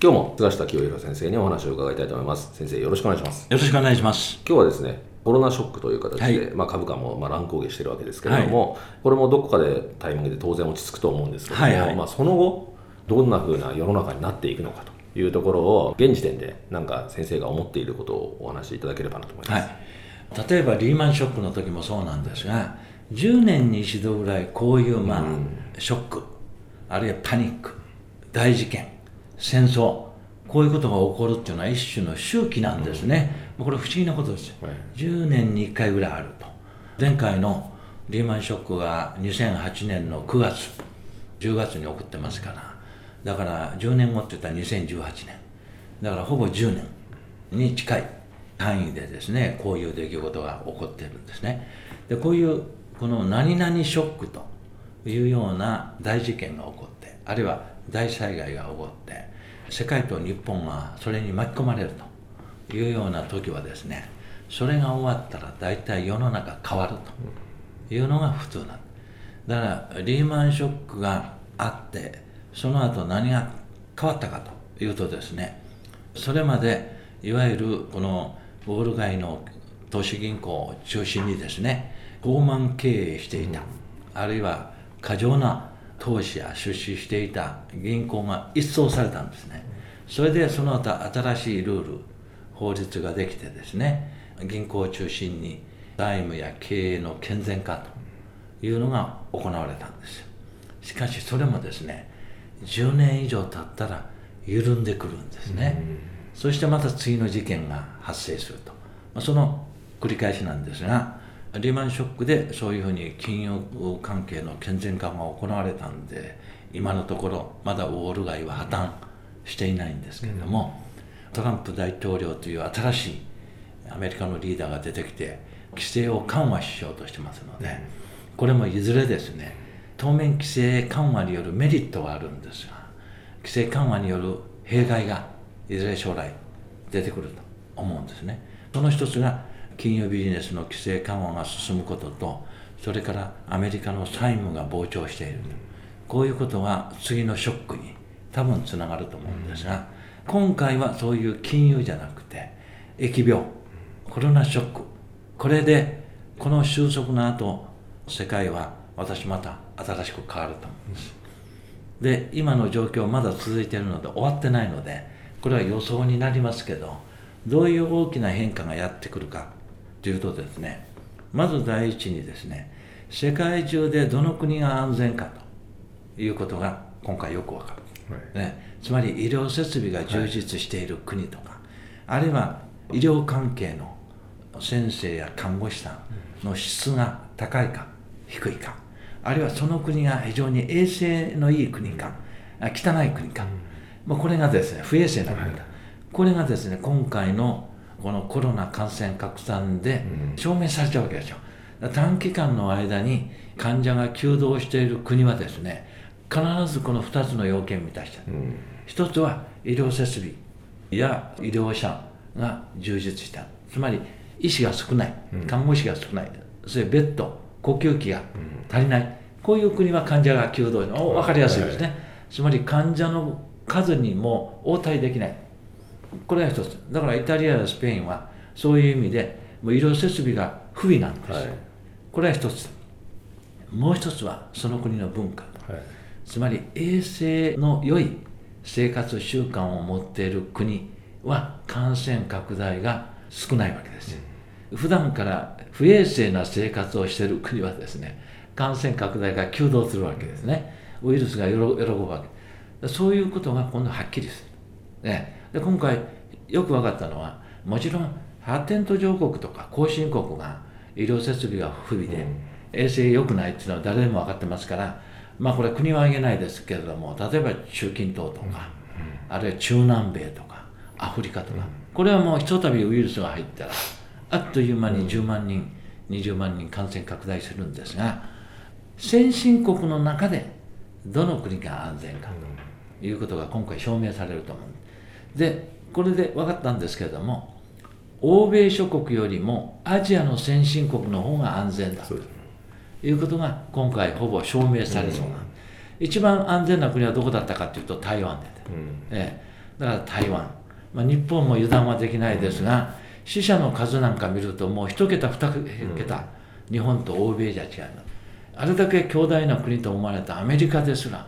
今日も菅下清弘先生にお話を伺いたいと思います。先生よろしくお願いします。よろしくお願いします。今日はですねコロナショックという形で、はい。まあ、株価もまあ乱高下してるわけですけれども、これもどこかでタイミングで当然落ち着くと思うんですけども、はいはい。まあ、その後どんな風な世の中になっていくのかというところを現時点でなんか先生が思っていることをお話しいただければなと思いまはす、い。例えばリーマンショックの時もそうなんですが、10年に一度ぐらいこういう、まあ、ショック、あるいはパニック、大事件、戦争、こういうことが起こるっていうのは一種の周期なんですね。これ不思議なことですよ。はい10年に1回ぐらいあると。前回のリーマンショックが2008年の9月、10月に起こってますから、だから10年後って言ったら2018年。だからほぼ10年に近い範囲でですね、こういう出来事が起こってるんですね。で、こういう、この何々ショックというような大事件が起こって、あるいは大災害が起こって、世界と日本がそれに巻き込まれるというような時はですね、それが終わったら大体世の中変わるというのが普通なんだ。からリーマンショックがあってその後何が変わったかというとですねそれまでいわゆるこのウォール街の投資銀行を中心にですね傲慢経営していた、あるいは過剰な投資や出資していた銀行が一掃されたんですね。それでその後新しいルール法律ができてですね銀行を中心に財務や経営の健全化というのが行われたんです。よしかしそれもですね10年以上経ったら緩んでくるんですね、そしてまた次の事件が発生すると、まあ、その繰り返しなんですがリーマンショックでそういうふうに金融関係の健全化が行われたんで今のところまだウォール街は破綻していないんですけれども、トランプ大統領という新しいアメリカのリーダーが出てきて規制を緩和しようとしてますのでこれもいずれですね当面規制緩和によるメリットはあるんですが規制緩和による弊害がいずれ将来出てくると思うんですね。その一つが金融ビジネスの規制緩和が進むこととそれからアメリカの債務が膨張している。とこういうことが次のショックに多分つながると思うんですが今回はそういう金融じゃなくて疫病コロナショック。これでこの収束の後世界は私また新しく変わると思うんです。で今の状況まだ続いているので終わってないのでこれは予想になりますけどどういう大きな変化がやってくるか。というとですねまず第一にですね世界中でどの国が安全かということが今回よくわかる、はい。ね、つまり医療設備が充実している国とか、あるいは医療関係の先生や看護師さんの質が高いか低いかあるいはその国が非常に衛生のいい国かあ汚い国か、まあ、これがですね不衛生な国か、これがですね今回のこのコロナ感染拡散で証明されちゃうわけですよ。短期間の間に患者が急増している国はですね必ずこの2つの要件を満たしている、一つは医療設備や医療者が充実した。つまり医師が少ない看護師が少ない、それベッド呼吸器が足りない、こういう国は患者が急増お分かりやすいですね、つまり患者の数にも応対できないこれが一つだからイタリアやスペインはそういう意味でもう医療設備が不備なんですよ、はいこれは一つもう一つはその国の文化はいつまり衛生の良い生活習慣を持っている国は感染拡大が少ないわけですよ。普段から不衛生な生活をしている国はですね、感染拡大が急増するわけですね。ウイルスが喜ぶわけ。そういうことが今度はっきりする。ね、で今回よく分かったのは、もちろん発展途上国とか後進国が医療設備が不備で、衛生良くないっていうのは誰でも分かってますから、まあこれ国は挙げないですけれども、例えば中近東とか、あるいは中南米とか、アフリカとか、これはもうひとたびウイルスが入ったら、あっという間に10万人、20万人感染拡大するんですが、先進国の中でどの国が安全かということが今回証明されると思う。で、これで分かったんですけれども、欧米諸国よりもアジアの先進国の方が安全だということが今回ほぼ証明されそうな、うん、一番安全な国はどこだったかというと台湾で、うん、ええ、だから台湾、まあ、日本も油断はできないですが、死者の数なんか見るともう1桁2桁、うん、日本と欧米じゃ違いますあれだけ強大な国と思われたアメリカですら、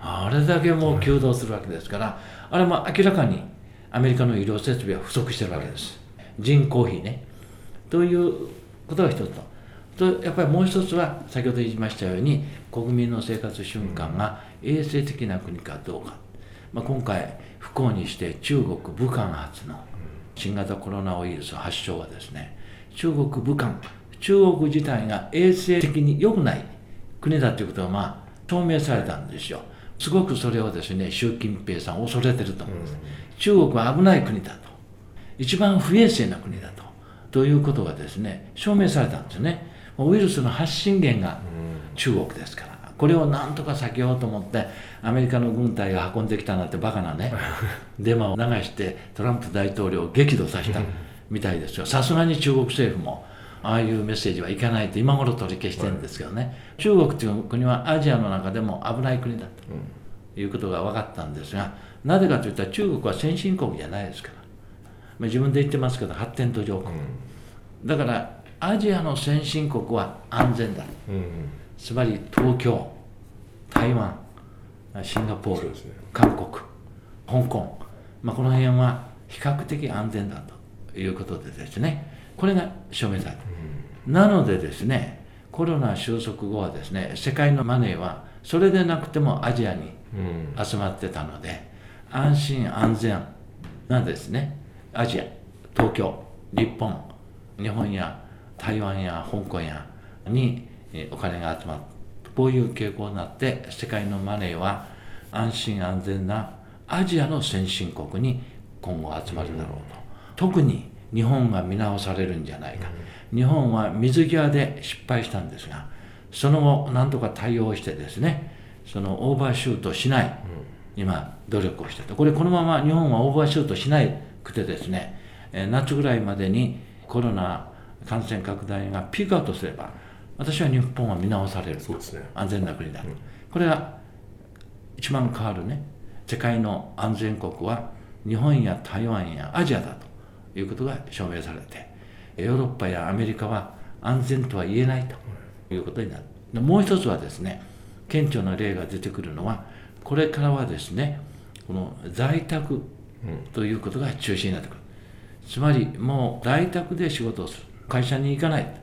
あれだけもう急増するわけですから、あれも明らかにアメリカの医療設備は不足してるわけです。人口比ね。ということが一つと。とやっぱりもう一つは先ほど言いましたように国民の生活習慣が衛生的な国かどうか、まあ、今回不幸にして中国武漢発の新型コロナウイルス発症はですね中国武漢中国自体が衛生的に良くない国だということがまあ証明されたんですよすごくそれをですね習近平さん恐れてると思うん。です、中国は危ない国だと。一番不衛生な国だと。ということがですね証明されたんですね。ウイルスの発信源が中国ですから。これをなんとか避けようと思ってアメリカの軍隊が運んできたなんてバカなね デマを流してトランプ大統領を激怒させたみたいですよ。さすがに中国政府もああいうメッセージはいかないと今頃取り消してるんですけどね、中国という国はアジアの中でも危ない国だということが分かったんですがなぜかといったら中国は先進国じゃないですから。まあ、自分で言ってますけど発展途上国、だからアジアの先進国は安全だ、つまり東京台湾シンガポール、ね、韓国香港、まあ、この辺は比較的安全だということでですねこれが証明された、うん、なのでですねコロナ収束後はですね世界のマネーはそれでなくてもアジアに集まってたので、うん、安心安全なんですねアジア東京日本日本や台湾や香港やにお金が集まるこういう傾向になって世界のマネーは安心安全なアジアの先進国に今後集まるだろうと。特に日本が見直されるんじゃないか。日本は水際で失敗したんですがその後なんとか対応してですねそのオーバーシュートしない今努力をしてとこれこのまま日本はオーバーシュートしないくてですね、え夏ぐらいまでにコロナ感染拡大がピークアウトすれば、私は日本は見直される、そうですね、安全な国だ、うん、これが一番変わるね、世界の安全国は日本や台湾やアジアだということが証明されて、ヨーロッパやアメリカは安全とは言えないということになる。もう一つはですね、顕著な例が出てくるのは、これからはですね、この在宅ということが中心になってくる。つまりもう在宅で仕事をする。会社に行かない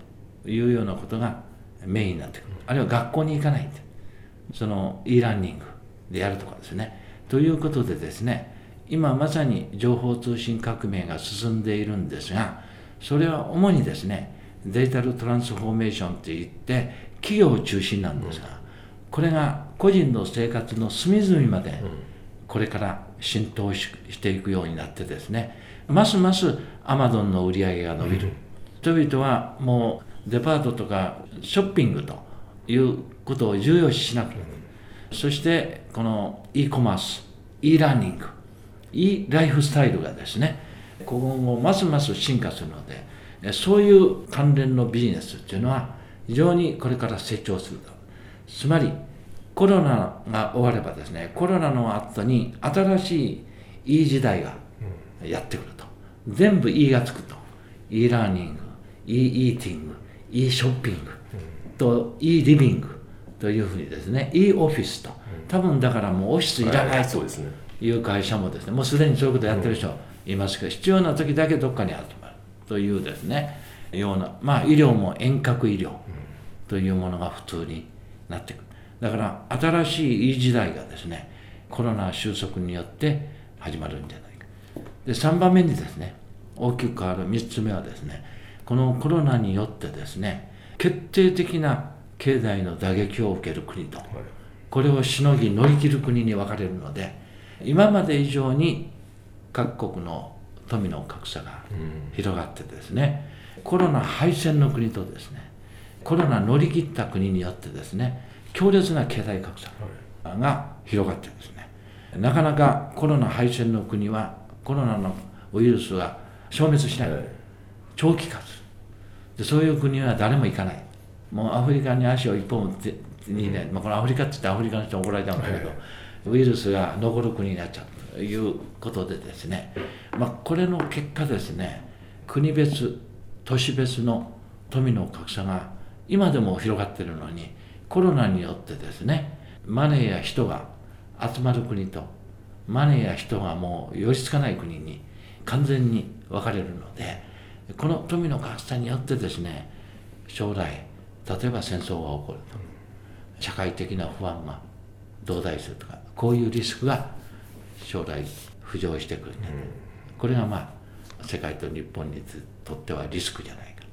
というようなことがメインになってくる。あるいは学校に行かない。その e ラーニングでやるとかですね。ということでですね、今まさに情報通信革命が進んでいるんですが、それは主にですね、デジタルトランスフォーメーションといって企業中心なんですが、これが個人の生活の隅々までこれから浸透していくようになってですねますますアマゾンの売り上げが伸びる、人々はもうデパートとかショッピングということを重要視しなくなる、そしてこの e コマース e ラーニング e ライフスタイルがですね今後ますます進化するのでそういう関連のビジネスっていうのは非常にこれから成長すると。つまりコロナが終わればですねコロナの後に新しいいい時代がやってくると、全部 E がつくと。E ラーニング E イーティング E ショッピングと E リビングというふうにですね E オフィスと多分だからもうオフィスいらないという会社もですねもうすでにそういうことやってる人いますけど必要な時だけどっかに集まるというですねようなまあ医療も遠隔医療というものが普通になってくる。だから新しいいい時代がですねコロナ収束によって始まるんじゃないか。で3番目にですね大きく変わる3つ目はですねこのコロナによってですね決定的な経済の打撃を受ける国と、これをしのぎ乗り切る国に分かれるので今まで以上に各国の富の格差が広がってですね、コロナ敗戦の国とですねコロナ乗り切った国によってですね強烈な経済格差が広がってですねなかなかコロナ敗戦の国はコロナのウイルスは消滅しない、長期化する。でそういう国は誰も行かない。もうアフリカに足を一本にね、まあ、このアフリカって言ってアフリカの人怒られちゃうんだけど、ウイルスが残る国になっちゃうということでですね、まあ、これの結果ですね国別都市別の富の格差が今でも広がってるのにコロナによってですねマネーや人が集まる国とマネーや人がもう寄りつかない国に完全に分かれるのでこの富の格差によってですね将来例えば戦争が起こると社会的な不安が増大するとかこういうリスクが将来浮上してくる、うん、これがまあ世界と日本にとってはリスクじゃないか。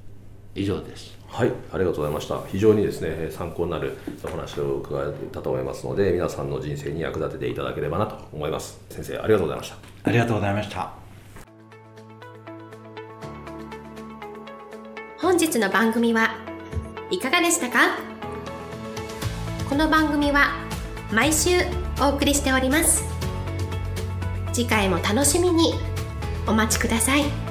以上です。はいありがとうございました。非常にですね参考になるお話を伺えたと思いますので皆さんの人生に役立てていただければなと思います。先生ありがとうございました。ありがとうございました。本日の番組はいかがでしたか？この番組は毎週お送りしております次回も楽しみにお待ちください。